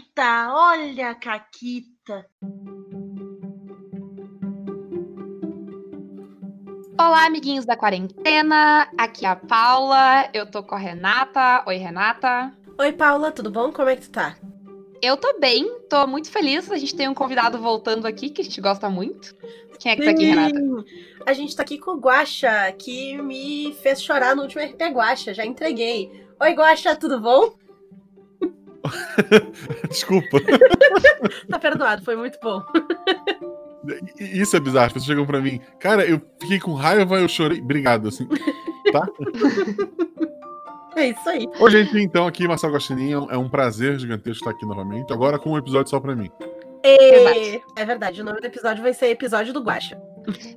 Caquita, olha a Caquita. Olá, amiguinhos da quarentena. Aqui é a Paula. Eu tô com a Renata. Oi, Renata. Oi, Paula, tudo bom? Como é que tu tá? Eu tô bem, tô muito feliz. A gente tem um convidado voltando aqui que a gente gosta muito. Quem é que tá aqui, Renata? A gente tá aqui com o Guaxa, que me fez chorar no último RP Guaxa. Já entreguei. Oi, Guaxa, tudo bom? Desculpa. tá perdoado, foi muito bom. Isso é bizarro. As pessoas chegam pra mim, cara, eu fiquei com raiva, eu chorei. Obrigado, assim. Tá? É isso aí. Oi, gente, então, aqui, Marcelo Guaxinim. É um prazer gigantesco estar aqui novamente. Agora com um episódio só pra mim. E... É verdade, o nome do episódio vai ser Episódio do Guaxa.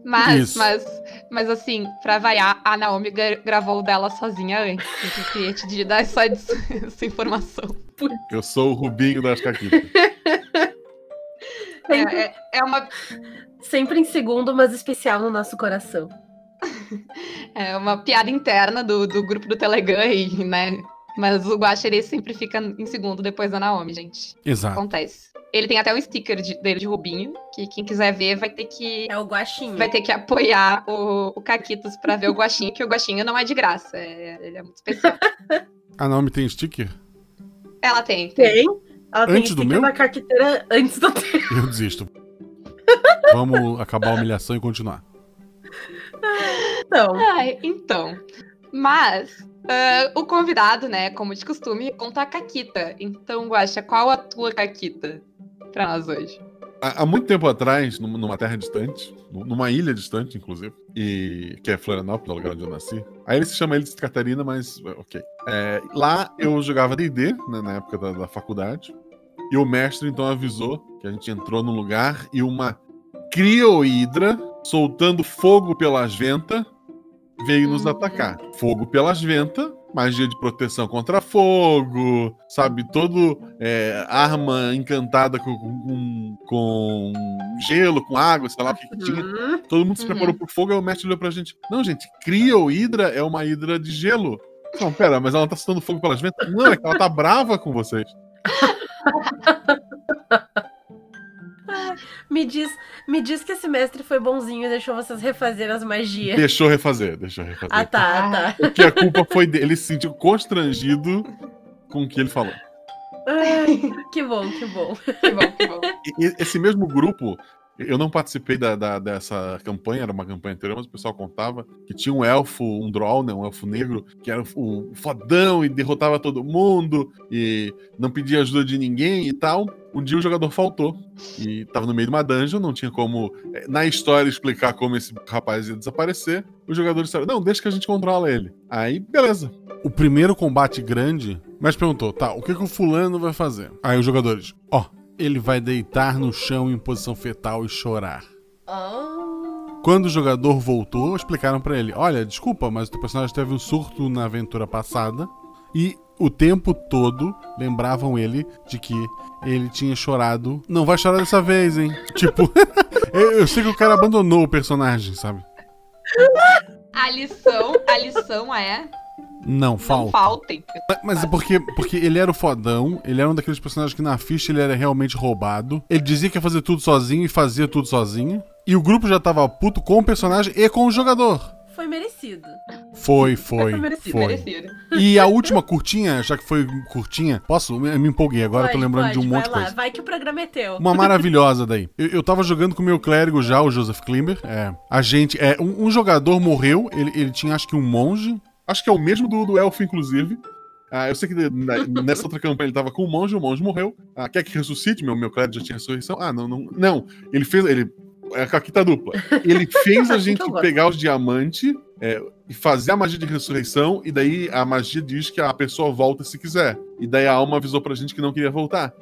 Mas, Isso. mas, mas assim, pra vaiar, a Naomi gravou o dela sozinha antes. Eu queria te dar só essa informação. Eu sou o Rubinho das Caquitas. É, é, é uma. Sempre em segundo, mas especial no nosso coração. É uma piada interna do, do grupo do Telegram, e, né? Mas o Guaxeri sempre fica em segundo depois da Naomi, gente. Exato. Acontece. Ele tem até um sticker de, dele de Rubinho, que quem quiser ver vai ter que. É o Guaxinho. Vai ter que apoiar o, o Caquitos pra ver o Guaxinho, que o Guaxinho não é de graça. É, ele é muito especial. A Naomi tem sticker? Ela tem. Tem. Ela antes tem do meu? na carqueteira antes do teu. Eu desisto. Vamos acabar a humilhação e continuar. Então. Ai, então. Mas uh, o convidado, né, como de costume, conta a Caquita. Então, Guaxa, qual a tua Caquita pra nós hoje? Há, há muito tempo atrás, numa terra distante, numa ilha distante, inclusive, e que é Florianópolis, o lugar onde eu nasci. Aí ele se chama ele de Catarina, mas ok. É, lá eu jogava D&D, né, na época da, da faculdade, e o mestre então avisou que a gente entrou num lugar e uma criohidra soltando fogo pelas ventas veio nos atacar. Fogo pelas ventas, magia de proteção contra fogo, sabe? Todo é, arma encantada com, com, com, gelo, com água, sei lá o que, que tinha. Uhum. Todo mundo se preparou uhum. pro fogo, aí o mestre olhou pra gente. Não, gente, Crio Hidra é uma hidra de gelo. Não, pera, mas ela tá soltando fogo pelas ventas? Não, é que ela tá brava com vocês. me diz, me diz que esse mestre foi bonzinho e deixou vocês refazer as magias. Deixou refazer, deixou refazer. Ah, tá, tá. Porque a culpa foi dele. Ele se sentiu constrangido com o que ele falou. Ai, que bom, que bom. Que bom, que bom. E, esse mesmo grupo eu não participei da, da, dessa campanha, era uma campanha anterior, mas o pessoal contava que tinha um elfo, um droll, né, um elfo negro, que era o, fodão e derrotava todo mundo e não pedia ajuda de ninguém e tal. Um dia o jogador faltou e tava no meio de uma dungeon, não tinha como, eh, na história, explicar como esse rapaz ia desaparecer. Os jogadores disseram: Não, deixa que a gente controla ele. Aí, beleza. O primeiro combate grande, mas perguntou: Tá, o que, que o fulano vai fazer? Aí os jogadores: Ó, oh, ele vai deitar no chão em posição fetal e chorar. Oh. Quando o jogador voltou, explicaram para ele: Olha, desculpa, mas o teu personagem teve um surto na aventura passada e o tempo todo lembravam ele de que ele tinha chorado. Não vai chorar dessa vez, hein? tipo, eu sei que o cara abandonou o personagem, sabe? A lição, a lição é não, falta. Não faltem. Mas é porque, porque ele era o fodão, ele era um daqueles personagens que na ficha ele era realmente roubado. Ele dizia que ia fazer tudo sozinho e fazia tudo sozinho. E o grupo já tava puto com o personagem e com o jogador. Foi merecido. Foi, foi. Foi merecido. Foi. merecido. E a última curtinha, já que foi curtinha, posso? Eu me empolguei, agora pode, tô lembrando pode, de um monte de coisa. Vai que o programa é teu. Uma maravilhosa daí. Eu, eu tava jogando com o meu clérigo já, o Joseph Klimber. É, a gente. É, um, um jogador morreu, ele, ele tinha acho que um monge Acho que é o mesmo do, do elfo, inclusive. Ah, eu sei que nessa outra campanha ele tava com o monge, o monge morreu. Ah, quer que ressuscite? Meu, meu crédito já tinha ressurreição. Ah, não, não. Não, ele fez. Ele, é aqui tá dupla. Ele fez a gente pegar os diamantes é, e fazer a magia de ressurreição, e daí a magia diz que a pessoa volta se quiser. E daí a alma avisou pra gente que não queria voltar.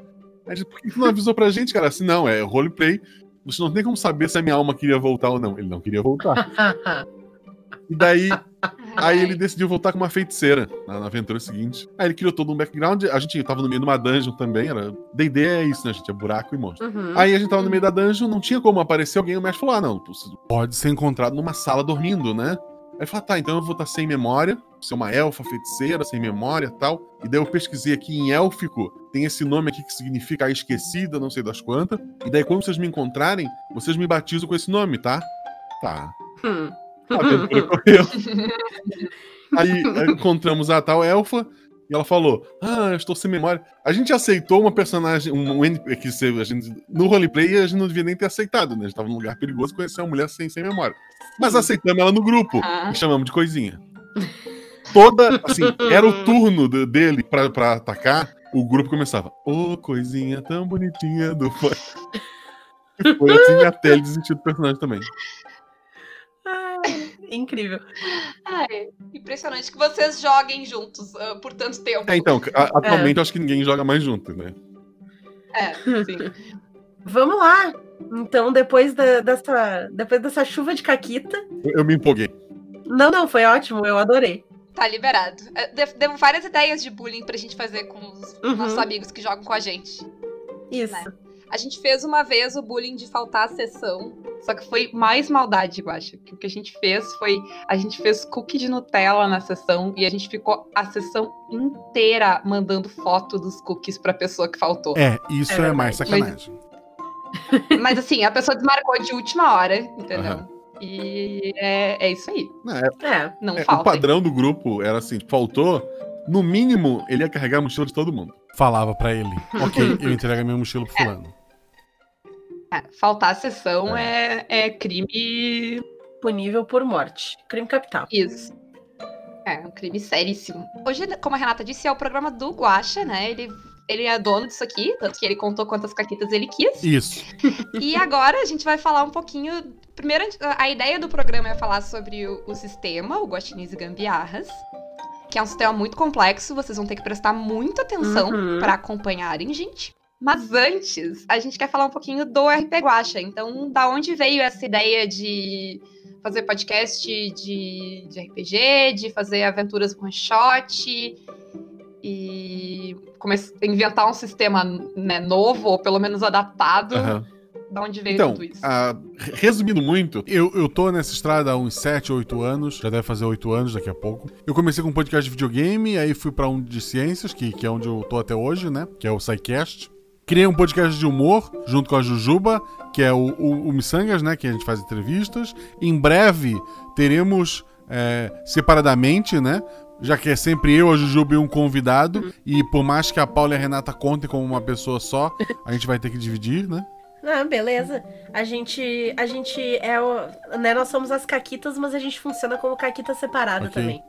Aí a gente, por que não avisou pra gente, cara? Assim, não, é roleplay. Você não tem como saber se a minha alma queria voltar ou não. Ele não queria voltar. e daí Aí ele decidiu voltar com uma feiticeira na, na, aventura seguinte. Aí ele criou todo um background. A gente tava no meio de uma dungeon também. Era. DD é isso, né, gente? É buraco e monstro. Uhum. Aí a gente tava no meio da dungeon, não tinha como aparecer alguém. O mestre falou: ah, não, pode ser encontrado numa sala dormindo, né? Aí fala, tá, então eu vou estar sem memória, ser uma elfa feiticeira, sem memória e tal. E daí eu pesquisei aqui em élfico, tem esse nome aqui que significa a esquecida, não sei das quantas. E daí quando vocês me encontrarem, vocês me batizam com esse nome, tá? Tá. Hum. A aventura correu. Aí encontramos a tal elfa e ela falou: Ah, eu estou sem memória. A gente aceitou uma personagem, um, um NPC que se- a gente, no roleplay a gente não devia nem ter aceitado, né? A gente tava num lugar perigoso conhecer uma mulher sem, sem memória. Mas aceitamos ela no grupo Ah. e chamamos de coisinha. Toda, assim, era o turno de- dele pra, pra atacar, o grupo começava: Ô, coisinha tão bonitinha do foi assim até ele desistir do personagem também. Ah, incrível. Ai, impressionante que vocês joguem juntos ah, por tanto tempo. É, então, a- atualmente eu acho que ninguém joga mais junto, né? É, sim. Vamos lá. Então, depois da- dessa, depois dessa chuva de caquita. Eu, eu me empolguei. Não, não, foi ótimo, eu adorei. Tá liberado. É, de- Deu várias ideias de bullying pra gente fazer com os Uhum. nossos amigos que jogam com a gente. Isso. Né? A gente fez uma vez o bullying de faltar a sessão. Só que foi mais maldade, eu acho. Que o que a gente fez foi. A gente fez cookie de Nutella na sessão e a gente ficou a sessão inteira mandando foto dos cookies pra pessoa que faltou. É, isso É é, mais sacanagem. Mas assim, a pessoa desmarcou de última hora, entendeu? Aham. E é, é isso aí. É, É. Não é, o falta. padrão do grupo era assim: faltou, no mínimo, ele ia carregar a mochila de todo mundo. Falava pra ele, ok, eu entrego a minha mochila pro fulano. É, faltar a sessão é, é crime. Punível por morte. Crime capital. Isso. É um crime seríssimo. Hoje, como a Renata disse, é o programa do Guacha, né? Ele, ele é dono disso aqui, tanto que ele contou quantas caquitas ele quis. Isso. E agora a gente vai falar um pouquinho. Primeiro, a ideia do programa é falar sobre o, o sistema, o Guaxinins e Gambiarras. Que é um sistema muito complexo, vocês vão ter que prestar muita atenção Uhum. pra acompanharem, gente. Mas antes, a gente quer falar um pouquinho do RP Guacha. Então, da onde veio essa ideia de fazer podcast de, de RPG, de fazer aventuras one shot e começar inventar um sistema né, novo, ou pelo menos adaptado. Aham. Da onde veio Então, tudo isso? ah, resumindo muito, Eu, eu tô nessa estrada há uns 7, 8 anos, já deve fazer 8 anos daqui a pouco. Eu comecei com um podcast de videogame, aí fui pra um de ciências, que, que é onde eu tô até hoje, né? Que é o SciCast. Criei um podcast de humor junto com a Jujuba, que é o, o, o Missangas, né? Que a gente faz entrevistas. Em breve teremos é, separadamente, né? Já que é sempre eu, a Jujuba e um convidado. E por mais que a Paula e a Renata contem como uma pessoa só, a gente vai ter que dividir, né? Ah, beleza. A gente. A gente é o. Né, nós somos as caquitas, mas a gente funciona como caquita separada Ok. também.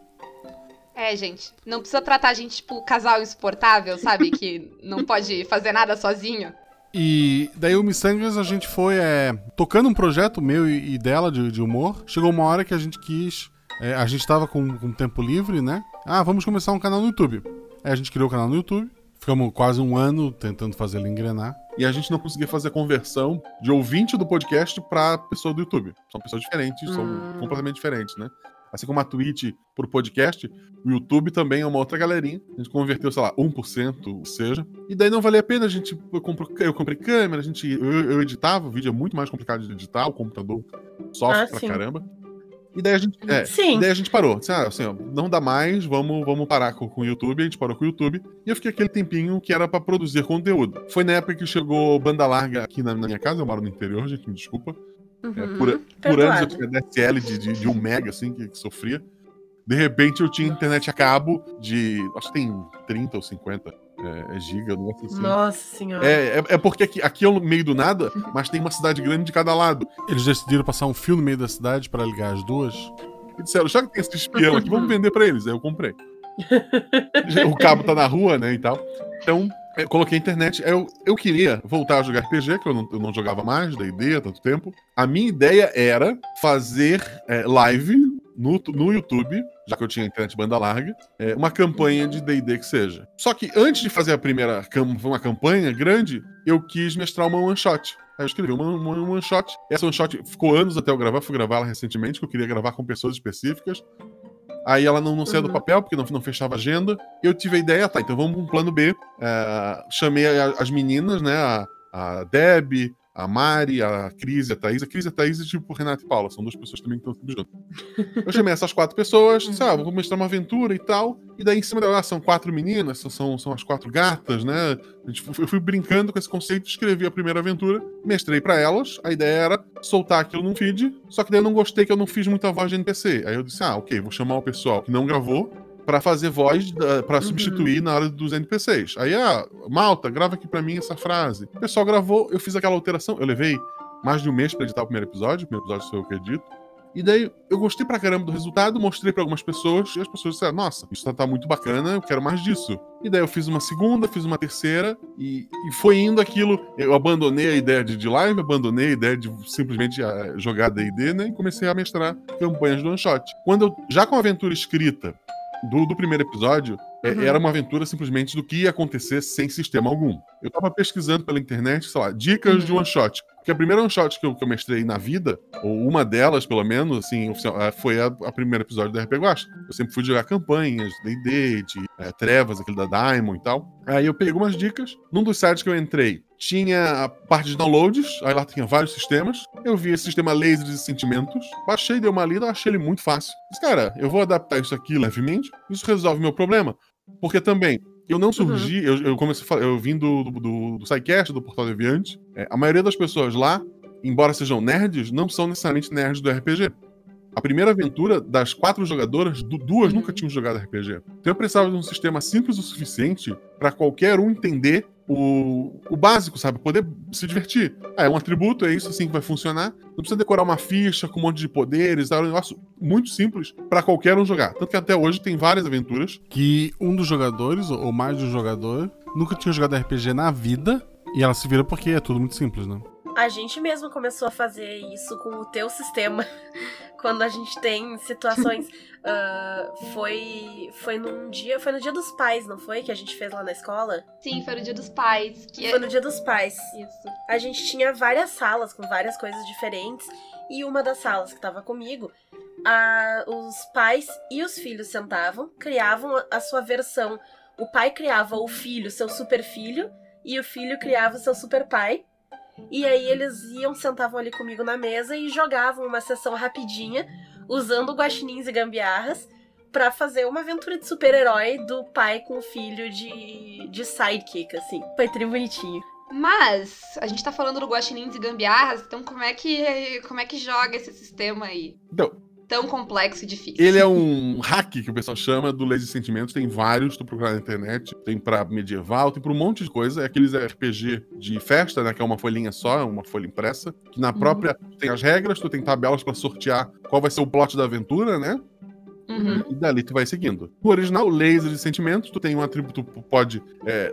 É, gente, não precisa tratar a gente tipo casal insuportável, sabe? que não pode fazer nada sozinho. E daí o Missangas a gente foi é, tocando um projeto meu e, e dela de, de humor. Chegou uma hora que a gente quis. é, a gente tava com, com tempo livre, né? Ah, vamos começar um canal no YouTube. Aí a gente criou o canal no YouTube. Ficamos quase um ano tentando fazer ele engrenar. e a gente não conseguia fazer a conversão de ouvinte do podcast pra pessoa do YouTube. São pessoas diferentes, são Hum. completamente diferentes, né? Assim como a Twitch pro podcast, o YouTube também é uma outra galerinha. A gente converteu, sei lá, 1%, ou seja. E daí não valia a pena, a gente eu, compro- eu comprei câmera, a gente, eu, eu editava, o vídeo é muito mais complicado de editar, o computador sofre Ah, pra sim. caramba. E daí a gente, é, Sim. e daí a gente parou. Assim, ah, assim, ó, não dá mais, vamos, vamos parar com, com o YouTube. A gente parou com o YouTube. E eu fiquei aquele tempinho que era pra produzir conteúdo. Foi na época que chegou banda larga aqui na, na minha casa. Eu moro no interior, gente, me desculpa. É, Uhum. por, por Perdoado. anos eu tinha DSL de, de, de 1 mega, assim, que, que sofria. De repente eu tinha internet a cabo de. Acho que tem 30 ou 50 é, é giga, um negócio assim. Nossa senhora. É, é, é porque aqui, aqui é o meio do nada, mas tem uma cidade grande de cada lado. Eles decidiram passar um fio no meio da cidade pra ligar as duas. E disseram, já que tem esse espião aqui, vamos vender pra eles. Aí eu comprei. o cabo tá na rua, né, e tal. Então, eu coloquei a internet. Eu, eu queria voltar a jogar RPG, que eu não, eu não jogava mais, ideia há tanto tempo. A minha ideia era fazer é, live no, no YouTube, já que eu tinha internet banda larga, é, uma campanha de D&D que seja. Só que antes de fazer a primeira uma campanha grande, eu quis mestrar uma one shot. Aí eu escrevi uma, uma one shot. Essa one shot ficou anos até eu gravar, fui gravar ela recentemente, que eu queria gravar com pessoas específicas. Aí ela não, não saía do Uhum. papel, porque não, não fechava agenda. Eu tive a ideia, tá, então vamos pra um plano B. É, chamei a- as meninas, né? A, a Deb, a Mari, a Cris e a Thaís. A Cris e a Thaís é tipo Renata e Paula, são duas pessoas também que estão sempre juntas. Eu chamei essas quatro pessoas, disse, ah, vou mostrar uma aventura e tal. E daí em cima dela, ah, são quatro meninas, são, são as quatro gatas, né? Eu fui brincando com esse conceito, escrevi a primeira aventura, mestrei para elas. A ideia era soltar aquilo num feed, só que daí eu não gostei que eu não fiz muita voz de NPC. Aí eu disse, ah, ok, vou chamar o pessoal que não gravou para fazer voz para uhum. substituir na hora dos NPCs. Aí, ah, Malta, grava aqui para mim essa frase. O pessoal gravou, eu fiz aquela alteração, eu levei mais de um mês para editar o primeiro episódio, o primeiro episódio sou eu que edito. E daí eu gostei pra caramba do resultado, mostrei para algumas pessoas, e as pessoas disseram: Nossa, isso tá, tá, muito bacana, eu quero mais disso. E daí eu fiz uma segunda, fiz uma terceira, e, e foi indo aquilo. Eu abandonei a ideia de, de live, abandonei a ideia de simplesmente uh, jogar DD, né? E comecei a mestrar campanhas do one shot. Quando eu, já com a aventura escrita, do, do primeiro episódio é, uhum. era uma aventura simplesmente do que ia acontecer sem sistema algum. Eu tava pesquisando pela internet, sei lá, dicas uhum. de one shot. Porque a primeira one shot que eu, que eu mestrei na vida, ou uma delas, pelo menos, assim, é, foi a, a primeiro episódio da RP Guacha. Eu sempre fui jogar campanhas, D&D, de é, Trevas, aquele da Diamond e tal. Aí eu peguei algumas dicas. Num dos sites que eu entrei, tinha a parte de downloads, aí lá tinha vários sistemas. Eu vi esse sistema lasers e sentimentos, baixei, dei uma lida, achei ele muito fácil. Mas, cara, eu vou adaptar isso aqui levemente, isso resolve meu problema. Porque também, eu não surgi, uhum. eu, eu, comecei falar, eu vim do, do, do, do SciCast, do Portal Deviante. É, a maioria das pessoas lá, embora sejam nerds, não são necessariamente nerds do RPG. A primeira aventura das quatro jogadoras, duas nunca tinham jogado RPG. Então eu precisava de um sistema simples o suficiente para qualquer um entender o, o básico, sabe? Poder se divertir. Ah, é um atributo, é isso assim que vai funcionar. Não precisa decorar uma ficha com um monte de poderes, é um negócio muito simples para qualquer um jogar. Tanto que até hoje tem várias aventuras. Que um dos jogadores, ou mais de um jogador, nunca tinha jogado RPG na vida. E ela se vira porque é tudo muito simples, né? A gente mesmo começou a fazer isso com o teu sistema. Quando a gente tem situações. uh, foi. Foi num dia. Foi no dia dos pais, não foi? Que a gente fez lá na escola? Sim, foi no dia dos pais. Que... Foi no dia dos pais. Isso. A gente tinha várias salas com várias coisas diferentes. E uma das salas que tava comigo, a, os pais e os filhos sentavam, criavam a sua versão. O pai criava o filho, seu super filho, e o filho criava o seu super pai. E aí eles iam, sentavam ali comigo na mesa e jogavam uma sessão rapidinha, usando guaxinins e gambiarras, para fazer uma aventura de super-herói do pai com o filho de, de sidekick, assim. Foi tri bonitinho. Mas, a gente tá falando do guaxinins e gambiarras, então como é que como é que joga esse sistema aí? Então, tão complexo e difícil. Ele é um hack que o pessoal chama do Lazy Sentimentos. Tem vários, tu procurar na internet. Tem pra medieval, tem pra um monte de coisa. É aqueles RPG de festa, né? Que é uma folhinha só, uma folha impressa. Que na uhum. própria uhum. tem as regras, tu tem tabelas para sortear qual vai ser o plot da aventura, né? Uhum. E dali tu vai seguindo. No original, Laser de Sentimentos, tu tem um atributo, tu pode. É,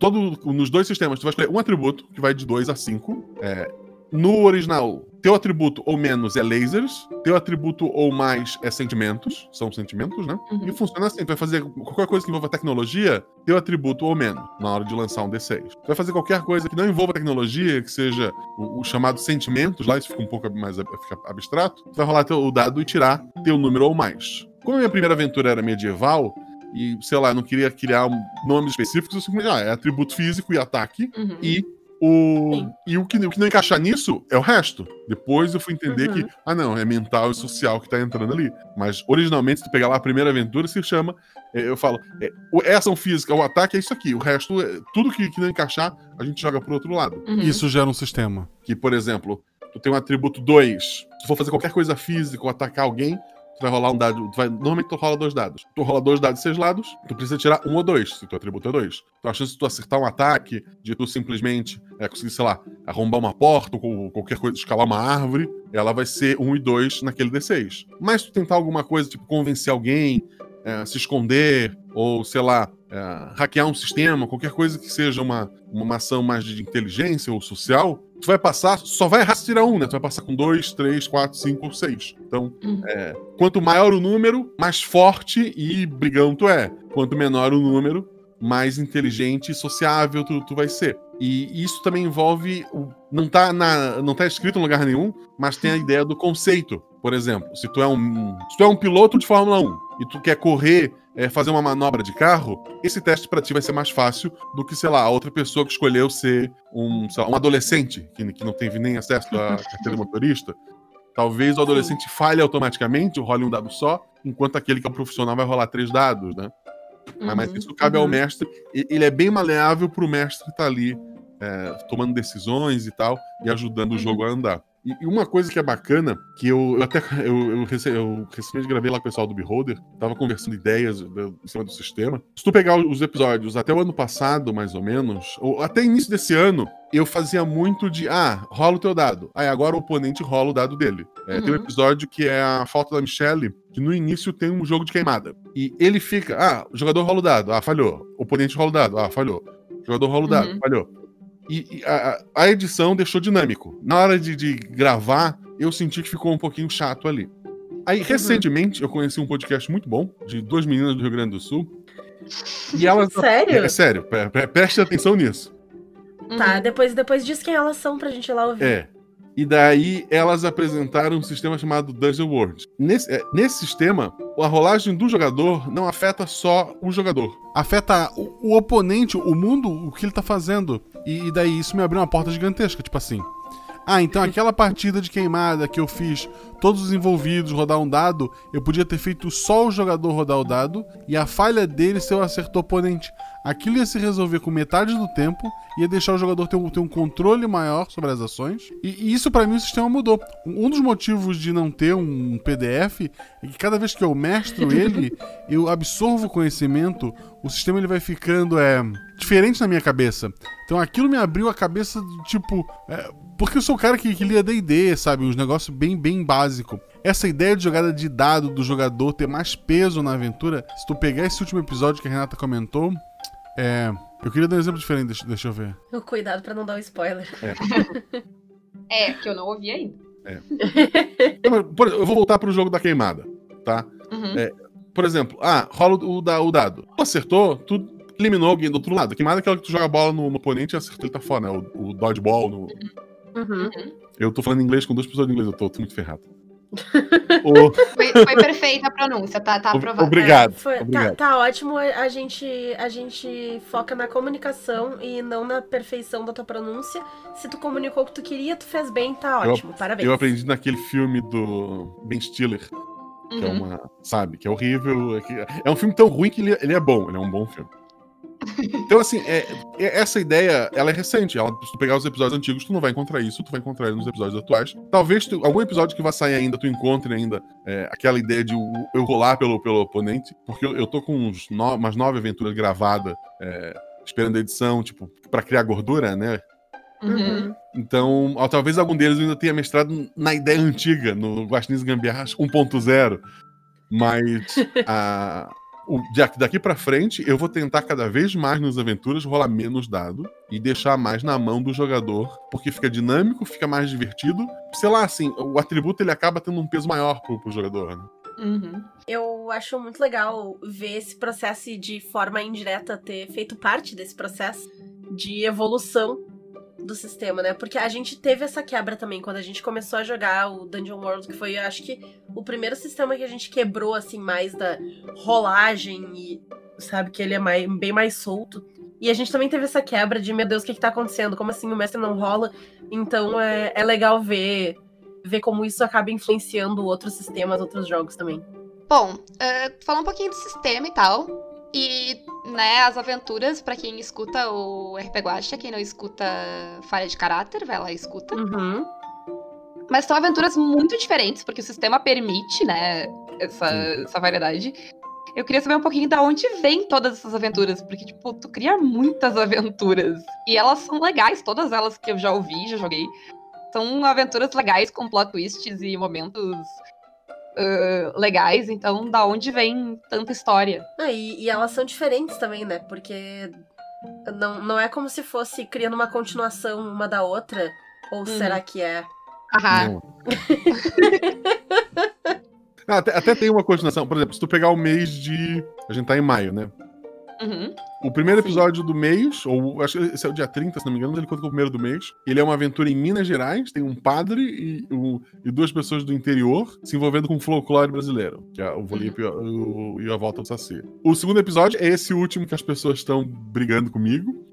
todo, nos dois sistemas, tu vai escolher um atributo que vai de 2 a 5. É, no original, teu atributo ou menos é lasers, teu atributo ou mais é sentimentos, são sentimentos, né? Uhum. E funciona assim: tu vai fazer qualquer coisa que envolva tecnologia, teu atributo ou menos, na hora de lançar um D6. Tu vai fazer qualquer coisa que não envolva tecnologia, que seja o, o chamado sentimentos, lá isso fica um pouco mais fica abstrato, tu vai rolar teu, o dado e tirar teu número ou mais. Como a minha primeira aventura era medieval, e, sei lá, não queria criar nomes específicos, eu simplesmente, ah, é atributo físico e ataque, uhum. e o, e o que, o que não encaixar nisso é o resto. Depois eu fui entender uhum. que, ah, não, é mental e social que tá entrando ali. Mas originalmente, se tu pegar lá a primeira aventura, se chama. É, eu falo, é, é ação física, o ataque é isso aqui. O resto, é, tudo que, que não encaixar, a gente joga pro outro lado. Uhum. Isso gera um sistema. Que, por exemplo, tu tem um atributo 2. Se for fazer qualquer coisa física ou atacar alguém, vai rolar um dado. Tu vai, normalmente tu rola dois dados. Tu rola dois dados de seis lados, tu precisa tirar um ou dois, se tu atributo é dois. Então a chance de tu acertar um ataque, de tu simplesmente é, conseguir, sei lá, arrombar uma porta ou qualquer coisa, escalar uma árvore, ela vai ser um e dois naquele D6. Mas se tu tentar alguma coisa, tipo, convencer alguém, é, se esconder, ou sei lá, é, hackear um sistema, qualquer coisa que seja uma, uma ação mais de inteligência ou social, tu vai passar, só vai errar se tirar um, né? Tu vai passar com dois, três, quatro, cinco ou seis. Então, uhum. é, quanto maior o número, mais forte e brigão tu é. Quanto menor o número, mais inteligente e sociável tu, tu vai ser. E isso também envolve. Não tá, na, não tá escrito em lugar nenhum, mas tem a ideia do conceito. Por exemplo, se tu é um, se tu é um piloto de Fórmula 1 e tu quer correr, é, fazer uma manobra de carro, esse teste para ti vai ser mais fácil do que, sei lá, a outra pessoa que escolheu ser um, lá, um adolescente, que, que não teve nem acesso à carteira motorista. Talvez o adolescente falhe automaticamente, role um dado só, enquanto aquele que é um profissional vai rolar três dados, né? Uhum, Mas isso cabe uhum. ao mestre. Ele é bem maleável para o mestre estar tá ali é, tomando decisões e tal, e ajudando uhum. o jogo a andar. E, uma coisa que é bacana, que eu, eu até eu, eu, rece, eu, recentemente gravei lá com o pessoal do Beholder, tava conversando ideias do, em cima do sistema. Se tu pegar os episódios até o ano passado, mais ou menos, ou até início desse ano, eu fazia muito de, ah, rola o teu dado. Aí agora o oponente rola o dado dele. É, uhum. Tem um uhum. episódio que é a falta da Michelle, que no início tem um jogo de queimada. E ele fica, ah, o jogador rola o dado, ah, falhou. O oponente rola o dado, ah, falhou. O jogador rola o dado, uhum. falhou. E, a, a, edição deixou dinâmico. Na hora de, de, gravar, eu senti que ficou um pouquinho chato ali. Aí, uhum. recentemente, eu conheci um podcast muito bom, de duas meninas do Rio Grande do Sul. E elas. Sério? É, é sério, pre, pre, preste atenção nisso. Tá, depois, depois diz quem elas são pra gente ir lá ouvir. É. E daí elas apresentaram um sistema chamado Dungeon World. Nesse, é, nesse sistema, a rolagem do jogador não afeta só o jogador. Afeta o, o oponente, o mundo, o que ele tá fazendo. E, daí isso me abriu uma porta gigantesca, tipo assim. Ah, então aquela partida de queimada que eu fiz, todos os envolvidos rodar um dado, eu podia ter feito só o jogador rodar o dado e a falha dele se eu acertou o oponente. Aquilo ia se resolver com metade do tempo, ia deixar o jogador ter um, ter um controle maior sobre as ações. E, e isso para mim o sistema mudou. Um dos motivos de não ter um PDF é que cada vez que eu mestro ele, eu absorvo o conhecimento, o sistema ele vai ficando é, diferente na minha cabeça. Então aquilo me abriu a cabeça, tipo. É, porque eu sou o cara que, que lia DD, sabe? Uns negócios bem, bem básico. Essa ideia de jogada de dado do jogador ter mais peso na aventura, se tu pegar esse último episódio que a Renata comentou, é. Eu queria dar um exemplo diferente, deixa, deixa eu ver. Cuidado pra não dar um spoiler. É, é que eu não ouvi ainda. É. Eu vou voltar pro jogo da queimada, tá? Uhum. É, por exemplo, ah, rola o, o, o dado. Tu acertou, tu eliminou alguém do outro lado. Queimada é aquela que tu joga a bola no, no oponente e acertou, ele tá fora, né? O, o dodgeball no. Uhum. Eu tô falando inglês com duas pessoas de inglês, eu tô, tô muito ferrado. o... foi, foi, perfeita a pronúncia, tá, tá aprovado. Obrigado. É, foi, tá, obrigado. Tá, tá, ótimo, a gente, a gente foca na comunicação e não na perfeição da tua pronúncia. Se tu comunicou o que tu queria, tu fez bem, tá ótimo, eu, parabéns. Eu aprendi naquele filme do Ben Stiller, que é uhum. é uma, sabe, que é horrível. É, que, é um filme tão ruim que ele, ele é bom, ele é um bom filme. Então, assim, é, é, essa ideia, ela é recente. Ela, se tu pegar os episódios antigos, tu não vai encontrar isso, tu vai encontrar ele nos episódios atuais. Talvez tu, algum episódio que vai sair ainda, tu encontre ainda é, aquela ideia de eu rolar pelo, pelo oponente, porque eu, eu tô com uns no, umas nove aventuras gravadas, é, esperando a edição, tipo, para criar gordura, né? Uhum. Então, ó, talvez algum deles ainda tenha mestrado na ideia antiga, no Guaxinins Gambiarras 1.0. Mas a, daqui para frente, eu vou tentar cada vez mais nas aventuras rolar menos dado e deixar mais na mão do jogador, porque fica dinâmico, fica mais divertido. Sei lá, assim, o atributo ele acaba tendo um peso maior pro, pro jogador, né? Uhum. Eu acho muito legal ver esse processo de forma indireta ter feito parte desse processo de evolução do sistema, né? Porque a gente teve essa quebra também quando a gente começou a jogar o Dungeon World, que foi, acho que, o primeiro sistema que a gente quebrou, assim, mais da rolagem e, sabe, que ele é mais, bem mais solto. E a gente também teve essa quebra de, meu Deus, o que, que tá acontecendo? Como assim o mestre não rola? Então é, é legal ver, ver como isso acaba influenciando outros sistemas, outros jogos também. Bom, uh, falar um pouquinho do sistema e tal. E, né, as aventuras, para quem escuta o RP Guacha, quem não escuta Falha de Caráter, vai lá e escuta. Uhum. Mas são aventuras muito diferentes, porque o sistema permite, né, essa, essa variedade. Eu queria saber um pouquinho da onde vem todas essas aventuras, porque, tipo, tu cria muitas aventuras. E elas são legais, todas elas que eu já ouvi, já joguei. São aventuras legais com plot twists e momentos uh, legais, então da onde vem tanta história? Ah, e, e, elas são diferentes também, né? Porque não, não é como se fosse criando uma continuação uma da outra, ou hum. será que é? Aham. ah, até, até tem uma continuação, por exemplo, se tu pegar o mês de. A gente tá em maio, né? Uhum. O primeiro episódio do mês, ou acho que esse é o dia 30, se não me engano, ele conta com o primeiro do mês. Ele é uma aventura em Minas Gerais, tem um padre e, e duas pessoas do interior se envolvendo com o folclore brasileiro, que é o Volipe uhum. e a Volta do Saci. O segundo episódio é esse último que as pessoas estão brigando comigo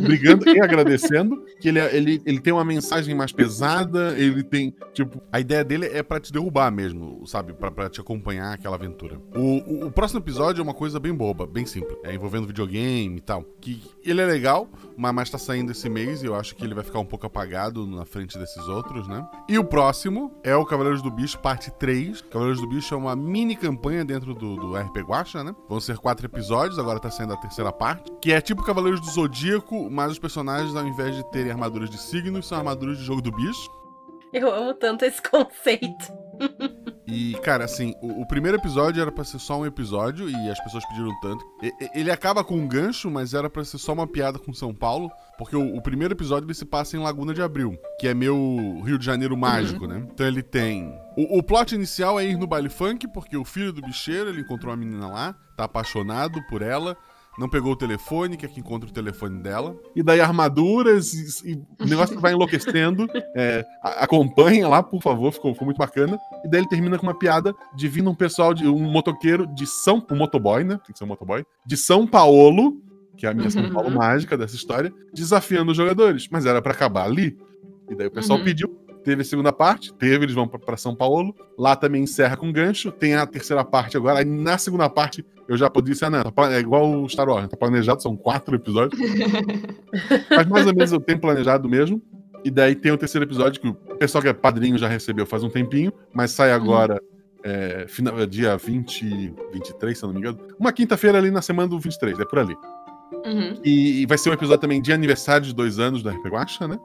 brigando e agradecendo, que ele, é, ele, ele tem uma mensagem mais pesada, ele tem, tipo... A ideia dele é para te derrubar mesmo, sabe? para te acompanhar aquela aventura. O, o, o, próximo episódio é uma coisa bem boba, bem simples. É envolvendo videogame e tal. Que ele é legal, mas, mas tá saindo esse mês e eu acho que ele vai ficar um pouco apagado na frente desses outros, né? E o próximo é o Cavaleiros do Bicho, parte 3. Cavaleiros do Bicho é uma mini campanha dentro do, do RP Guacha, né? Vão ser quatro episódios, agora tá saindo a terceira parte. Que é tipo Cavaleiros do Zodíaco mas os personagens, ao invés de terem armaduras de signos, são armaduras de jogo do bicho. Eu amo tanto esse conceito. E, cara, assim, o, o, primeiro episódio era pra ser só um episódio e as pessoas pediram tanto. E, ele acaba com um gancho, mas era pra ser só uma piada com São Paulo, porque o, o, primeiro episódio ele se passa em Laguna de Abril, que é meu Rio de Janeiro mágico, uhum. né? Então ele tem. O, o plot inicial é ir no baile funk, porque o filho do bicheiro ele encontrou uma menina lá, tá apaixonado por ela não pegou o telefone, que é que encontra o telefone dela. E daí armaduras e, e o negócio vai enlouquecendo. É, acompanha lá, por favor, ficou, ficou, muito bacana. E daí ele termina com uma piada de vindo um pessoal, de um motoqueiro de São... Um motoboy, né? Tem que ser um motoboy. De São Paulo, que é a minha São Paulo uhum. mágica dessa história, desafiando os jogadores. Mas era para acabar ali. E daí o pessoal uhum. pediu teve a segunda parte, teve, eles vão para São Paulo. Lá também encerra com gancho. Tem a terceira parte agora. Aí na segunda parte eu já podia ser, né? É igual o Star Wars, tá planejado, são quatro episódios. Mas mais ou menos eu tenho planejado mesmo. E daí tem o terceiro episódio que o pessoal que é padrinho já recebeu faz um tempinho, mas sai agora. Uhum. É, final, dia 20, 23, se eu não me engano. Uma quinta-feira ali na semana do 23, é por ali. Uhum. E, e, vai ser um episódio também de aniversário de dois anos da RP Guacha, né?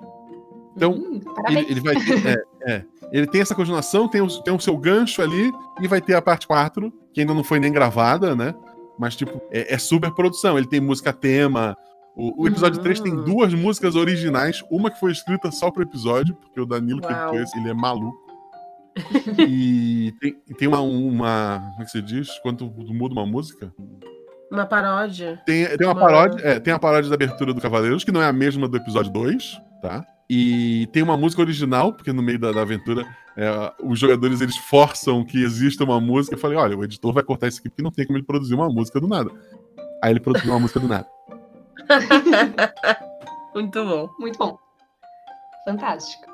Então, hum, ele, ele, vai ter. É, é, ele tem essa continuação, tem o, tem o seu gancho ali, e vai ter a parte 4, que ainda não foi nem gravada, né? Mas, tipo, é, é super produção. Ele tem música tema. O, o episódio uhum. 3 tem hum. duas músicas originais, uma que foi escrita só pro episódio, porque o Danilo Uau. que fez, ele é maluco. e tem, tem uma, uma. Como é que se diz? Quando muda uma música? Uma paródia. Tem, tem uma, uma... paródia. É, tem a paródia da abertura do Cavaleiros, que não é a mesma do episódio 2, tá? E tem uma música original, porque no meio da, da aventura é, os jogadores eles forçam que exista uma música. Eu falei, olha, o editor vai cortar isso aqui porque não tem como ele produzir uma música do nada. Aí ele produziu uma música do nada. Muito bom. Muito bom. Fantástico.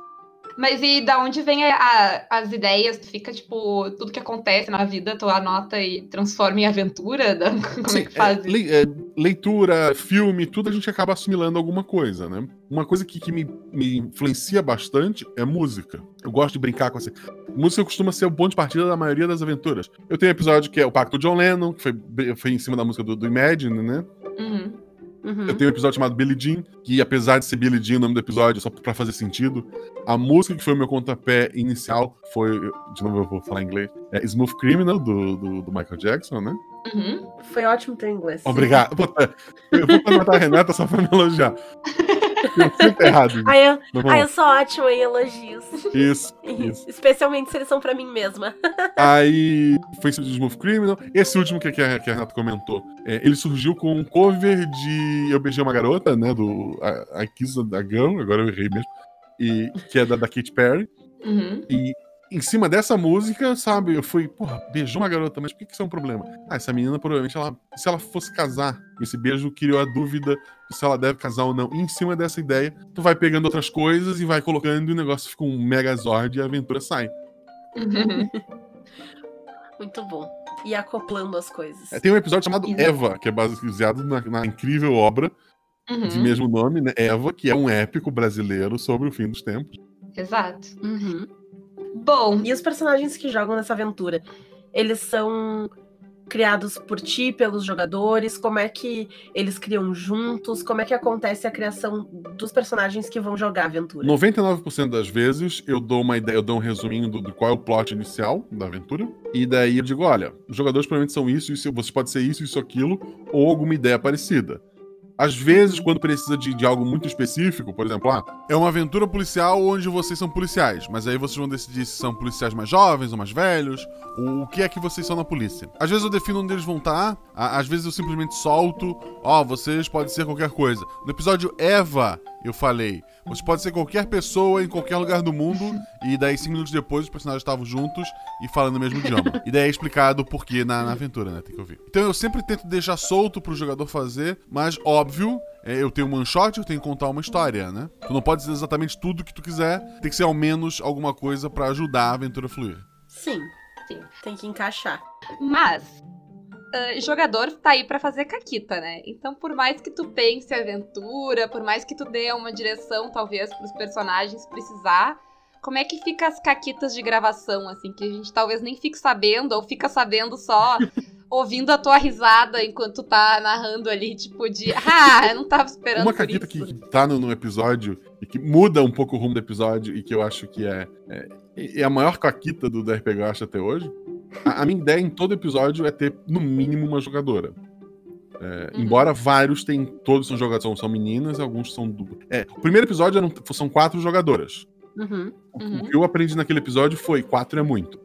Mas e da onde vem a, a, as ideias? Fica, tipo, tudo que acontece na vida, tu anota e transforma em aventura? Como Sim, é que faz? É, é, leitura, filme, tudo a gente acaba assimilando alguma coisa, né? Uma coisa que, que me, me, influencia bastante é música. Eu gosto de brincar com essa. Música costuma ser o ponto de partida da maioria das aventuras. Eu tenho um episódio que é o Pacto John Lennon, que foi, foi em cima da música do, do Imagine, né? Uhum. Uhum. Eu tenho um episódio chamado Billie Jean, que apesar de ser Billie Jean o nome do episódio, só pra fazer sentido, a música que foi o meu contapé inicial foi, de novo eu vou falar em inglês, é Smooth Criminal, do, do, do Michael Jackson, né? Uhum. Foi ótimo ter inglês. Obrigado. Eu vou contratar a Renata só pra me elogiar. Eu sempre errado. Ai, eu, ai, eu sou ótima em elogios. Isso, isso. Especialmente se eles são pra mim mesma. Aí foi esse Smooth Criminal. Esse último que, que, a, que a Renata comentou, é, ele surgiu com um cover de Eu Beijei Uma Garota, né? Do I, I Kiss a Girl, agora eu errei mesmo. E, que é da, da Katy Perry. Uhum. E em cima dessa música, sabe, eu fui, porra, beijou uma garota, mas por que, que isso é um problema? Ah, essa menina provavelmente, ela, se ela fosse casar, esse beijo criou a dúvida se ela deve casar ou não. E em cima dessa ideia, tu vai pegando outras coisas e vai colocando e o negócio fica um megazord e a aventura sai. Muito bom. E acoplando as coisas. É, tem um episódio chamado Exato. Eva, que é baseado na, na incrível obra uhum. de mesmo nome, né? Eva, que é um épico brasileiro sobre o fim dos tempos. Exato. Uhum. Bom. E os personagens que jogam nessa aventura? Eles são criados por ti, pelos jogadores? Como é que eles criam juntos? Como é que acontece a criação dos personagens que vão jogar a aventura? 99% das vezes eu dou uma ideia, eu dou um resuminho do, do, qual é o plot inicial da aventura. E daí eu digo: olha, os jogadores provavelmente são isso, isso, você pode ser isso, isso, aquilo, ou alguma ideia parecida. Às vezes, quando precisa de, de algo muito específico, por exemplo, ah, é uma aventura policial onde vocês são policiais, mas aí vocês vão decidir se são policiais mais jovens ou mais velhos, ou o que é que vocês são na polícia. Às vezes eu defino onde eles vão estar, às vezes eu simplesmente solto, ó, oh, vocês podem ser qualquer coisa. No episódio Eva, eu falei, você pode ser qualquer pessoa em qualquer lugar do mundo, e daí cinco minutos depois os personagens estavam juntos e falando o mesmo idioma. E daí é explicado o porquê na, na aventura, né? Tem que ouvir. Então eu sempre tento deixar solto pro jogador fazer, mas óbvio é, eu tenho um one shot, eu tenho que contar uma história, né? Tu não pode dizer exatamente tudo que tu quiser, tem que ser ao menos alguma coisa para ajudar a aventura a fluir. Sim, sim, tem que encaixar. Mas Uh, jogador tá aí para fazer caquita, né? Então, por mais que tu pense aventura, por mais que tu dê uma direção, talvez, pros personagens precisar, como é que fica as caquitas de gravação, assim, que a gente talvez nem fique sabendo, ou fica sabendo só ouvindo a tua risada enquanto tá narrando ali, tipo de. Ah, eu não tava esperando. Uma caquita que, que tá no, no, episódio e que muda um pouco o rumo do episódio e que eu acho que é, é, é a maior caquita do, do RPG até hoje. A, a, minha ideia em todo episódio é ter, no mínimo, uma jogadora. É, uhum. Embora vários tem, todos são jogadores, são, são meninas, alguns são duplas. É, o primeiro episódio eram, são quatro jogadoras. Uhum. Uhum. O, que eu aprendi naquele episódio foi quatro é muito.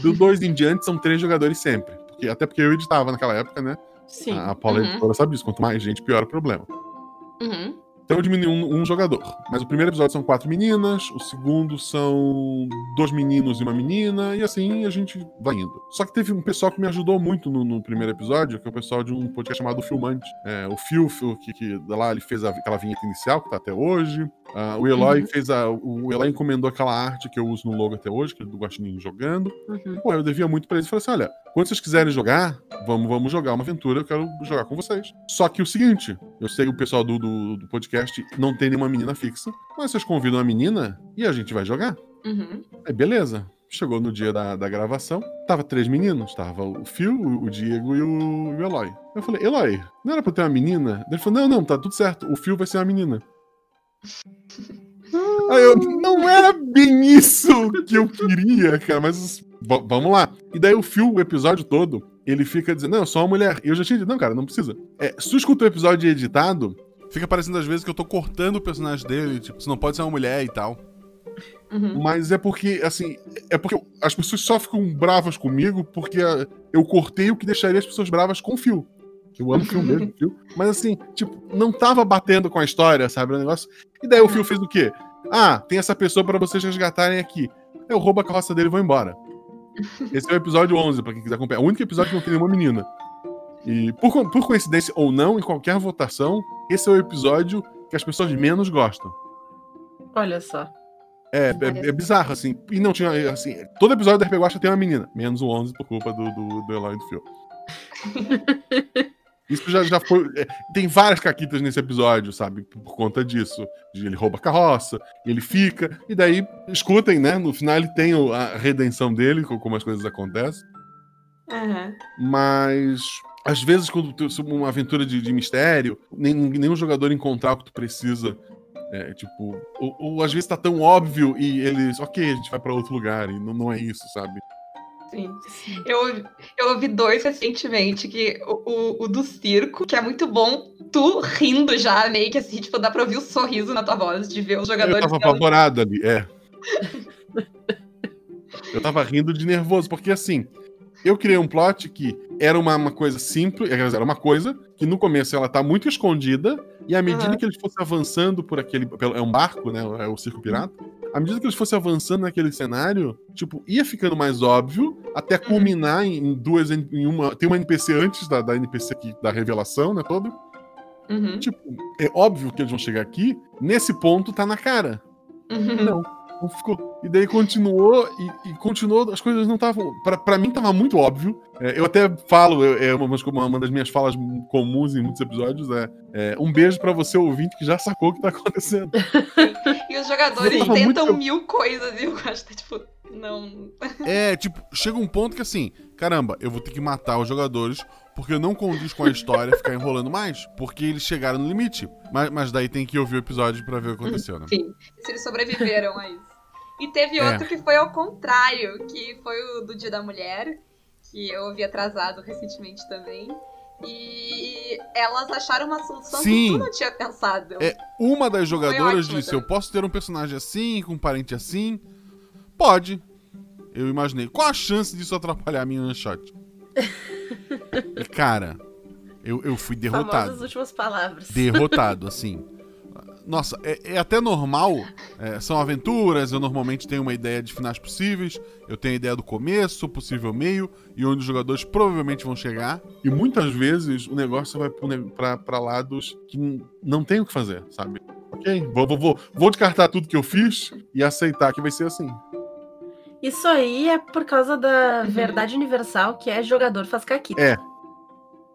Do dois em diante são três jogadores sempre. Porque, até porque eu editava naquela época, né? Sim. A Paula uhum. editora sabe isso. Quanto mais gente, pior o problema. Uhum. Então eu diminui um, um, jogador. Mas o primeiro episódio são quatro meninas, o segundo são dois meninos e uma menina, e assim a gente vai indo. Só que teve um pessoal que me ajudou muito no, no primeiro episódio, que é o pessoal de um podcast chamado Filmante. É, o Phil, que, que lá ele fez a, aquela vinheta inicial, que tá até hoje. Uh, o Eloy uhum. fez a. O Eloy encomendou aquela arte que eu uso no logo até hoje, que é do Guaxinim jogando. Uhum. Pô, eu devia muito pra eles. Falei assim: olha, quando vocês quiserem jogar, vamos, vamos jogar uma aventura, eu quero jogar com vocês. Só que o seguinte, eu sei que o pessoal do, do, do podcast não tem nenhuma menina fixa, mas vocês convidam a menina e a gente vai jogar. Uhum. Aí beleza. Chegou no dia da, da gravação, tava três meninos, tava o Phil, o Diego e o, o Eloy. Eu falei, Eloy, não era pra ter uma menina? Ele falou, não, não, tá tudo certo, o Phil vai ser uma menina. Aí eu, não era bem isso que eu queria, cara, mas vamos lá. E daí o Phil, o episódio todo, ele fica dizendo, não, eu sou uma mulher. E eu já tinha dito, não, cara, não precisa. É, se tu escuta o episódio editado, fica parecendo às vezes que eu tô cortando o personagem dele, tipo, você não pode ser uma mulher e tal. Uhum. Mas é porque, assim, é porque as pessoas só ficam bravas comigo porque eu cortei o que deixaria as pessoas bravas com o Phil. Eu amo o filme mesmo, Phil. Mas assim, tipo, não tava batendo com a história, sabe? O negócio. E daí o Phil fez o quê? Ah, tem essa pessoa para vocês resgatarem aqui. Eu roubo a carroça dele e vou embora. Esse é o episódio 11, pra quem quiser acompanhar. O único episódio que não tem nenhuma menina. E por, por coincidência ou não, em qualquer votação, esse é o episódio que as pessoas menos gostam. Olha só. É, é, é, bizarro, assim. E não tinha, assim, todo episódio da RPG Guacha tem uma menina. Menos o 11 por culpa do, do, do Eloy e do Phil. Isso já, já foi. É, tem várias caquitas nesse episódio, sabe? Por conta disso. Ele rouba a carroça, ele fica. E daí, escutem, né? No final ele tem a redenção dele, como as coisas acontecem. Uhum. Mas. Às vezes, quando tu uma aventura de, de mistério, nem, nenhum jogador encontrar o que tu precisa. É, tipo, ou, ou, às vezes tá tão óbvio e eles, ok, a gente vai para outro lugar, e não, não é isso, sabe? Sim. Eu, eu ouvi dois recentemente, que o, o, o, do circo, que é muito bom, tu rindo já, meio que assim, tipo, dá pra ouvir o sorriso na tua voz de ver os jogadores. Eu tava apavorado ali, é. eu tava rindo de nervoso, porque assim, eu criei um plot que era uma, uma coisa simples, era uma coisa que no começo ela tá muito escondida, e à medida uhum. que eles fossem avançando por aquele. É um barco, né? É o circo pirata. À medida que eles fossem avançando naquele cenário, tipo, ia ficando mais óbvio, até uhum. culminar em, em duas. Em uma. Tem uma NPC antes da, da NPC aqui, da revelação, né? Toda. Uhum. Tipo, é óbvio que eles vão chegar aqui. Nesse ponto tá na cara. Uhum. Não não ficou. E daí continuou, e, e continuou, as coisas não estavam. para mim tava muito óbvio. É, eu até falo, é uma, uma, das minhas falas comuns em muitos episódios, é, é um beijo para você ouvinte que já sacou o que tá acontecendo. e os jogadores tentam muito... mil coisas e eu acho que, tipo, não. É, tipo, chega um ponto que assim, caramba, eu vou ter que matar os jogadores porque não condiz com a história ficar enrolando mais, porque eles chegaram no limite. Mas, mas daí tem que ouvir o episódio para ver o que aconteceu, né? Sim, se eles sobreviveram a isso. E teve é. outro que foi ao contrário, que foi o do Dia da Mulher, que eu ouvi atrasado recentemente também. E elas acharam uma solução Sim. que tu não tinha pensado. É, uma das jogadoras disse: Eu posso ter um personagem assim, com um parente assim? Pode. Eu imaginei. Qual a chance disso atrapalhar a minha shot? e, cara, eu, eu fui derrotado. Famosas últimas palavras. Derrotado, assim. Nossa, é, é até normal. É, são aventuras, eu normalmente tenho uma ideia de finais possíveis. Eu tenho a ideia do começo, possível meio, e onde os jogadores provavelmente vão chegar. E muitas vezes o negócio vai para lados que não tem o que fazer, sabe? Ok, vou, vou, vou, vou descartar tudo que eu fiz e aceitar que vai ser assim. Isso aí é por causa da verdade universal que é jogador faz caquita. É.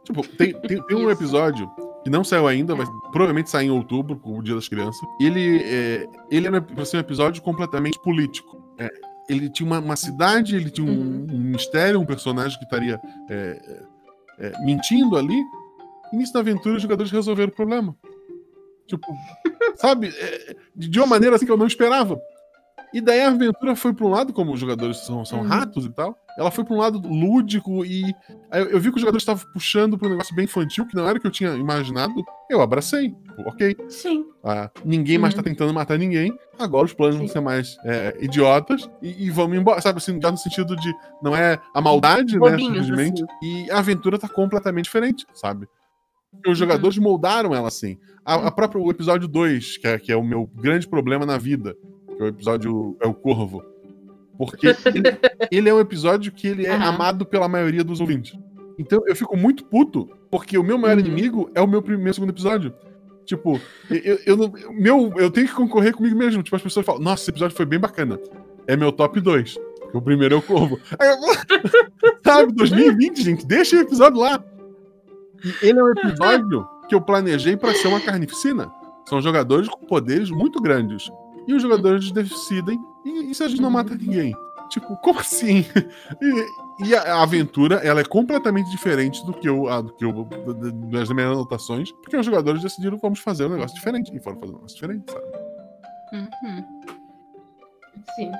Tipo, tem, tem, tem um episódio que não saiu ainda, vai provavelmente sair em outubro, com o Dia das Crianças. Ele, é, ele era pra ser um episódio completamente político. É, ele tinha uma, uma, cidade, ele tinha um, uhum. um, mistério, um personagem que estaria é, é, mentindo ali. Início da aventura, os jogadores resolveram o problema. Tipo, sabe? É, de uma maneira assim que eu não esperava. E daí a aventura foi para um lado, como os jogadores são, são uhum. ratos e tal, ela foi para um lado lúdico e eu, vi que os jogadores estavam puxando para um negócio bem infantil, que não era o que eu tinha imaginado. Eu abracei. Tipo, ok. Sim. Ah, ninguém uhum. mais tá tentando matar ninguém. Agora os planos Sim. vão ser mais é, idiotas e, e, vamos embora. Sabe assim, já no sentido de não é a maldade, né? Simplesmente. Assim. E a aventura tá completamente diferente, sabe? Os jogadores uhum. moldaram ela assim. A, a própria, o episódio 2, que é, que é o meu grande problema na vida, que é o episódio é o Corvo. Porque ele, ele é um episódio que ele é uhum. amado pela maioria dos ouvintes. Então eu fico muito puto, porque o meu maior uhum. inimigo é o meu primeiro segundo episódio. Tipo, eu, eu, não, meu, eu tenho que concorrer comigo mesmo. Tipo, as pessoas falam, nossa, esse episódio foi bem bacana. É meu top 2. O primeiro é o Corvo. Sabe, 2020, gente, deixa o episódio lá. E ele é um episódio que eu planejei para ser uma carnificina. São jogadores com poderes muito grandes. E os jogadores decidem, e, e se a gente não mata ninguém? Tipo, como assim? E, e a, a, aventura, ela é completamente diferente do que eu, a, do que eu das minhas anotações, porque os jogadores decidiram vamos fazer um negócio diferente, e foram fazer um negócio diferente, sabe? Uhum. Sim.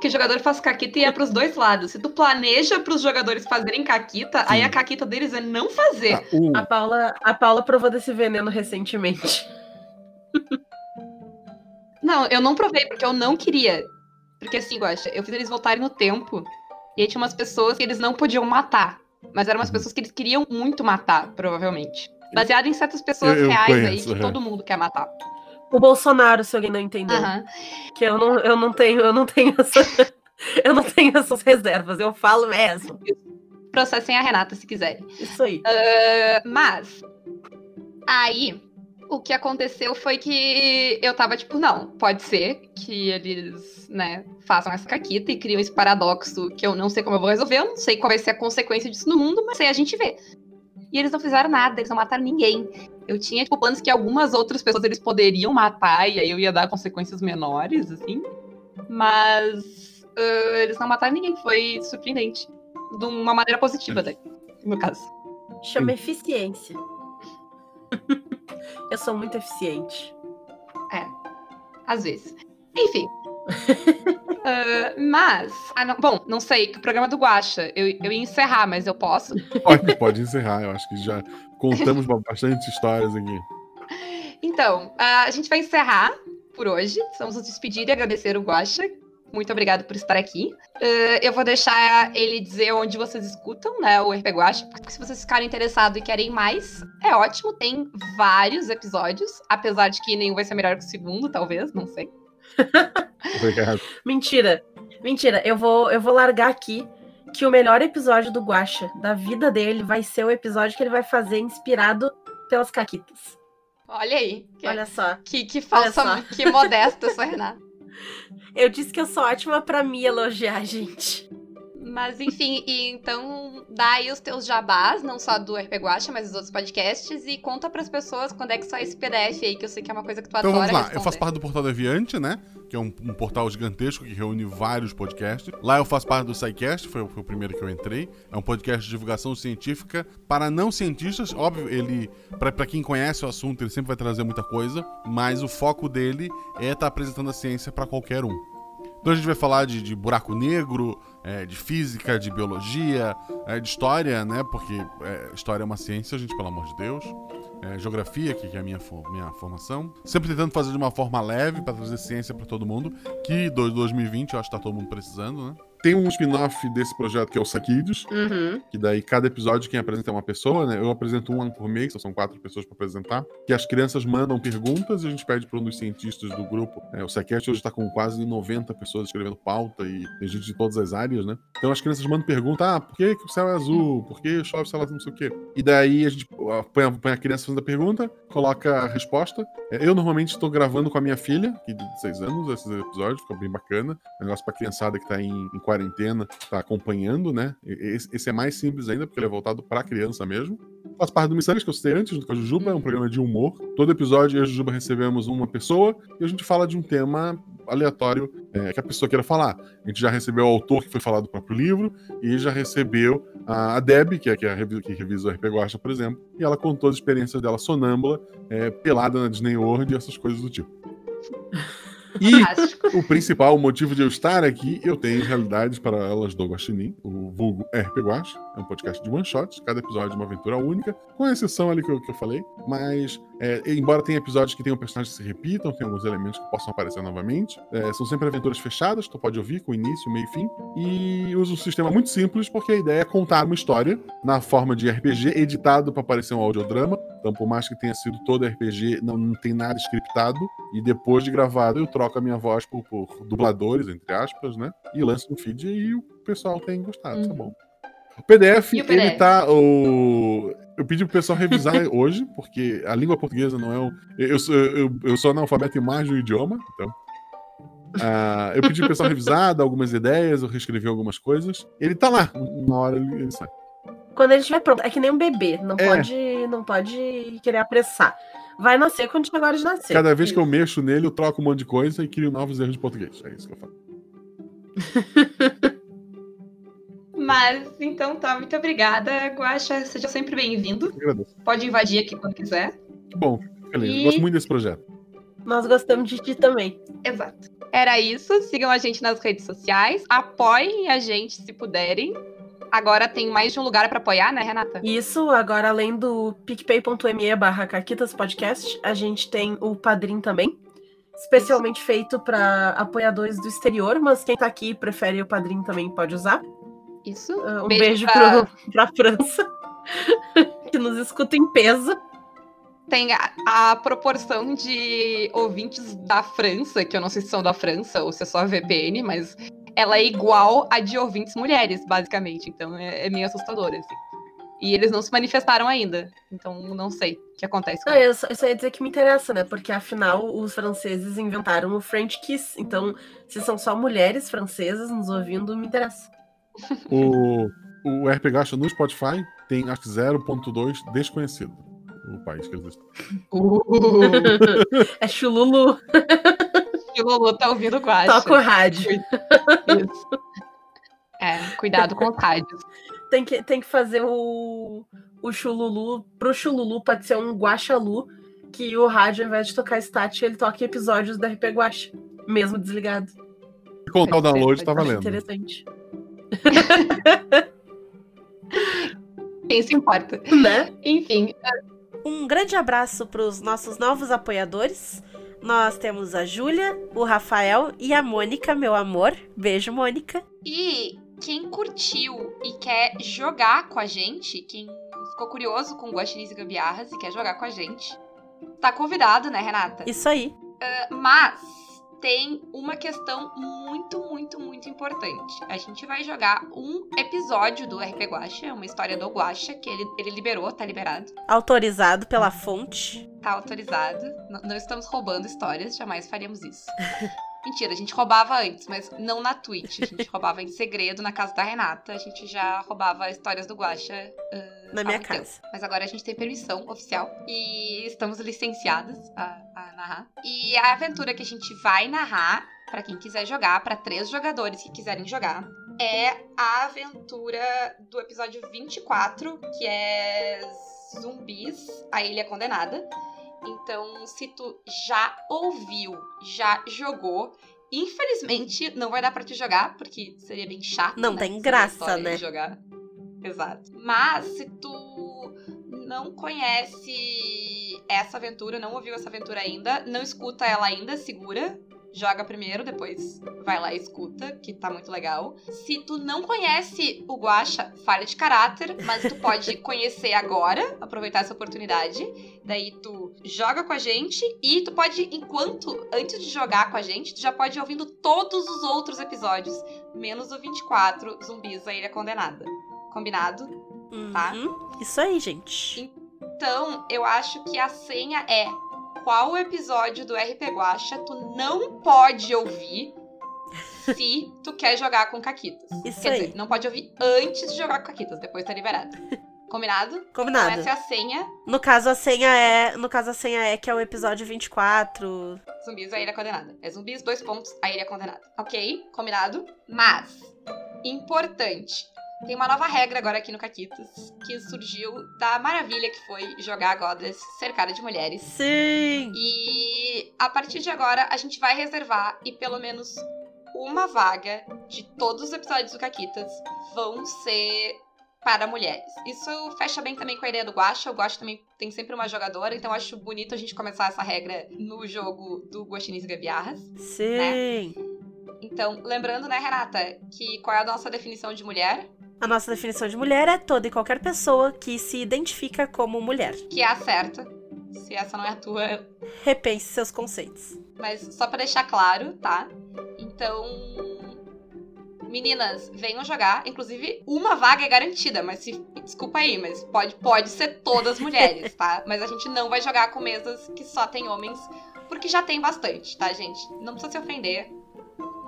Que, o jogador faz caquita e é pros dois lados. Se tu planeja pros jogadores fazerem caquita, Sim. aí a caquita deles é não fazer. Ah, uh. a, Paula, a Paula provou desse veneno recentemente. Não, eu não provei, porque eu não queria. Porque assim, Guaxa, eu fiz eles voltarem no tempo. E aí tinha umas pessoas que eles não podiam matar. Mas eram umas pessoas que eles queriam muito matar, provavelmente. Baseado em certas pessoas eu, eu reais conheço, aí que é. todo mundo quer matar. O Bolsonaro, se alguém não entendeu. Que eu não, eu não tenho, eu não tenho essa. eu não tenho essas reservas, eu falo mesmo. Processem a Renata se quiserem. Isso aí. Uh, mas. Aí, o que aconteceu foi que eu tava tipo, não, pode ser que eles, né, façam essa caquita e criam esse paradoxo que eu não sei como eu vou resolver, eu não sei qual vai ser a consequência disso no mundo, mas aí a gente vê. E eles não fizeram nada, eles não mataram ninguém. Eu tinha, tipo, planos que algumas outras pessoas eles poderiam matar e aí eu ia dar consequências menores, assim. Mas uh, eles não mataram ninguém, foi surpreendente. De uma maneira positiva, daí, no meu caso. Chama eficiência. Eu sou muito eficiente. É. Às vezes. Enfim. uh, mas. Ah, não, bom, não sei, que o programa do Guacha. Eu, eu ia encerrar, mas eu posso? Pode, pode encerrar. Eu acho que já contamos bastante histórias aqui. Então, uh, a gente vai encerrar por hoje. Vamos nos despedir e agradecer o Guacha, muito obrigado por estar aqui. Uh, eu vou deixar ele dizer onde vocês escutam, né, o RP Guache, porque se vocês ficarem interessados e querem mais, é ótimo, tem vários episódios, apesar de que nenhum vai ser melhor que o segundo, talvez, não sei. Obrigado. Mentira. Mentira, eu vou, eu vou largar aqui que o melhor episódio do Guacha da vida dele vai ser o episódio que ele vai fazer inspirado pelas caquitas. Olha aí. Que, Olha só. Que, que falsa, que modesta essa Renata. Eu disse que eu sou ótima para me elogiar, gente. Mas enfim, e então dá aí os teus jabás, não só do RP Guacha, mas dos outros podcasts, e conta para as pessoas quando é que sai esse PDF aí, que eu sei que é uma coisa que tu então, adora. Então vamos lá, responder. eu faço parte do Portal Deviante, né? Que é um, um, portal gigantesco que reúne vários podcasts. Lá eu faço parte do SciCast, foi, foi o primeiro que eu entrei. É um podcast de divulgação científica para não cientistas. Óbvio, ele, para quem conhece o assunto, ele sempre vai trazer muita coisa, mas o foco dele é estar tá apresentando a ciência para qualquer um. Então a gente vai falar de, de buraco negro, é, de física, de biologia, é, de história, né? Porque é, história é uma ciência, gente, pelo amor de Deus. É, geografia, que, é a minha, minha formação. Sempre tentando fazer de uma forma leve para trazer ciência para todo mundo, que 2020 eu acho que tá todo mundo precisando, né? Tem um spin-off desse projeto que é o Saquidos, Uhum. que daí cada episódio quem apresenta é uma pessoa, né? Eu apresento um ano por mês, são quatro pessoas para apresentar. Que as crianças mandam perguntas e a gente pede para um dos cientistas do grupo. É, o Sequest hoje está com quase 90 pessoas escrevendo pauta e tem gente de todas as áreas, né? Então as crianças mandam pergunta: ah, por que, que o céu é azul? Por que chove, sei lá, não sei o quê? E daí a gente põe a, põe a criança fazendo a pergunta, coloca a resposta. É, eu normalmente estou gravando com a minha filha, que de 6 anos, esses episódios, fica bem bacana. É um negócio pra criançada que tá em, em quarentena, tá acompanhando, né? Esse, esse, é mais simples ainda, porque ele é voltado pra criança mesmo. Faz parte do Missangas que eu citei antes, com a Jujuba, é um programa de humor. Todo episódio eu e a Jujuba recebemos uma pessoa e a gente fala de um tema aleatório é, que a pessoa queira falar. A gente já recebeu o autor que foi falar do próprio livro e já recebeu a, a Deb, que é, que, é a, que revisa o RP Guacha, por exemplo, e ela contou as experiências dela sonâmbula, é, pelada na Disney World e essas coisas do tipo. E o principal motivo de eu estar aqui, eu tenho realidades para elas do Guaxinim, o vulgo RP Guax, é um podcast de one shot, cada episódio é uma aventura única, com exceção ali que eu, que eu falei, mas é, embora tenha episódios que tenham personagens que se repitam, tem alguns elementos que possam aparecer novamente, é, são sempre aventuras fechadas, tu pode ouvir com início, meio e fim, e uso um sistema muito simples, porque a ideia é contar uma história na forma de RPG, editado para parecer um audiodrama, então por mais que tenha sido todo RPG, não, não tem nada scriptado, e depois de gravado eu troco a minha voz por, por dubladores, entre aspas, né, e lanço no feed e o pessoal tem gostado, tá uhum. tá bom. O PDF, o PDF, ele tá. O... Eu pedi pro pessoal revisar hoje, porque a língua portuguesa não é o. Eu, sou, eu, eu sou analfabeto em mais de um idioma, então. Uh, eu pedi pro pessoal revisar, dar algumas ideias, eu reescrevi algumas coisas. Ele tá lá, na hora ele sai. Quando ele estiver pronto, é que nem um bebê, não, é. pode, não pode querer apressar. Vai nascer quando tiver hora de nascer. Cada vez isso. que eu mexo nele, eu troco um monte de coisa e crio novos erros de português. É isso que eu falo. Mas, então tá, muito obrigada. Guaxa, seja sempre bem-vindo. Pode invadir aqui quando quiser. Bom, feliz. E... Gosto muito desse projeto. Nós gostamos de ti também. Exato. Era isso. Sigam a gente nas redes sociais. Apoiem a gente se puderem. Agora tem mais de um lugar para apoiar, né, Renata? Isso, agora além do picpay.me barra Caquitas Podcast, a gente tem o Padrim também. Especialmente feito para apoiadores do exterior, mas quem tá aqui prefere o Padrim também pode usar. Isso. Uh, um beijo, beijo pra... Pro, pra França, que nos escuta em peso. Tem a, a, proporção de ouvintes da França, que eu não sei se são da França ou se é só a VPN, mas ela é igual a de ouvintes mulheres, basicamente. Então é, é meio assustador, assim. E eles não se manifestaram ainda. Então não sei o que acontece. Com eu, só, eu só ia dizer que me interessa, né? Porque afinal os franceses inventaram o French Kiss. Então, se são só mulheres francesas nos ouvindo, me interessa. O, o RP Gacha no Spotify tem acho que 0.2 desconhecido. O país que eles estão. Uh, é Chululu. Chululu tá ouvindo quase. Toca o rádio. Isso. É, cuidado com os rádios. Tem que, tem que fazer o, o Chululu. Pro Chululu pode ser um Guaxalu, que o rádio, ao invés de tocar stat, ele toca episódios da RP Guacha, mesmo desligado. Se contar o download, tá valendo. Interessante. Quem se importa? Né? Enfim. Um grande abraço para os nossos novos apoiadores. Nós temos a Júlia, o Rafael e a Mônica, meu amor. Beijo, Mônica. E quem curtiu e quer jogar com a gente, quem ficou curioso com Guaxinins e Gambiarras e quer jogar com a gente, tá convidado, né, Renata? Isso aí. Uh, mas tem uma questão muito, muito, muito importante. A gente vai jogar um episódio do RP Guacha, uma história do Guacha, que ele, ele liberou, tá liberado. Autorizado pela fonte. Tá autorizado. N não estamos roubando histórias, jamais faríamos isso. Mentira, a gente roubava antes, mas não na Twitch. A gente roubava em segredo na casa da Renata. A gente já roubava histórias do Guacha. Uh, na minha casa. Tempo. Mas agora a gente tem permissão oficial e estamos licenciadas a, a narrar. E a aventura que a gente vai narrar, para quem quiser jogar, para três jogadores que quiserem jogar, é a aventura do episódio 24, que é Zumbis, a Ilha Condenada. Então, se tu já ouviu, já jogou Infelizmente, não vai dar pra te jogar, porque seria bem chato. Não né? tem graça, né? de Jogar. Exato. Mas se tu não conhece essa aventura, não ouviu essa aventura ainda, não escuta ela ainda, segura. Joga primeiro, depois vai lá e escuta, que tá muito legal. Se tu não conhece o Guacha, falha de caráter, mas tu pode conhecer agora, aproveitar essa oportunidade. Daí tu joga com a gente e tu pode, enquanto, antes de jogar com a gente, tu já pode ir ouvindo todos os outros episódios, menos o 24, Zumbis, a Ilha Condenada. Combinado? Tá. Uhum. Isso aí, gente. Então, eu acho que a senha é qual episódio do RP Guacha tu não pode ouvir se tu quer jogar com Caquitas. Isso Quer aí. dizer, não pode ouvir antes de jogar com Caquitas, depois tá liberado. Combinado? Então Combinado. essa é a senha. No caso, a senha é. No caso, a senha é que é o episódio 24. Zumbis, a ilha condenada. É zumbis, dois pontos, a ilha condenada. Ok? Combinado? Mas, importante. Tem uma nova regra agora aqui no Caquitas, que surgiu da maravilha que foi jogar Godless cercada de mulheres. Sim! E a partir de agora, a gente vai reservar e pelo menos uma vaga de todos os episódios do Caquitas vão ser para mulheres. Isso fecha bem também com a ideia do Guacha. O Guacha também tem sempre uma jogadora, então eu acho bonito a gente começar essa regra no jogo do Guaxinins e Gabiarras. Sim! Então, lembrando, né, Renata, que qual é a nossa definição de mulher? A nossa definição de mulher é toda e qualquer pessoa que se identifica como mulher. Que é a certa. Se essa não é a tua, Repense seus conceitos. Mas só pra deixar claro, tá? Então. Meninas, venham jogar. Inclusive, uma vaga é garantida, mas se. Desculpa aí, mas pode, pode ser todas mulheres, tá? Mas a gente não vai jogar com mesas que só tem homens, porque já tem bastante, tá, gente? Não precisa se ofender.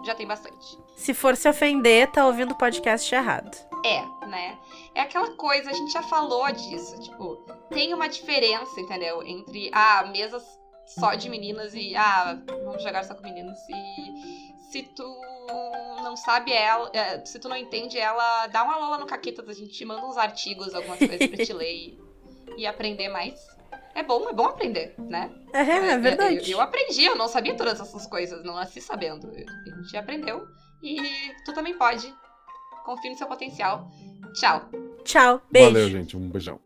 Já tem bastante. Se for se ofender, tá ouvindo o podcast errado. É, né? É aquela coisa, a gente já falou disso. Tipo, tem uma diferença, entendeu? Entre, ah, mesas só de meninas e, ah, vamos jogar só com meninos. E se tu não sabe ela, é, se tu não entende ela, dá uma lola no Caquetas, a gente manda uns artigos, algumas coisas pra te ler e, e aprender mais. É bom, é bom aprender, né? É, é verdade. Eu, eu aprendi, eu não sabia todas essas coisas, não nasci sabendo. A gente aprendeu e tu também pode. Confie no seu potencial. Tchau. Tchau. Beijo. Valeu, gente. Um beijão.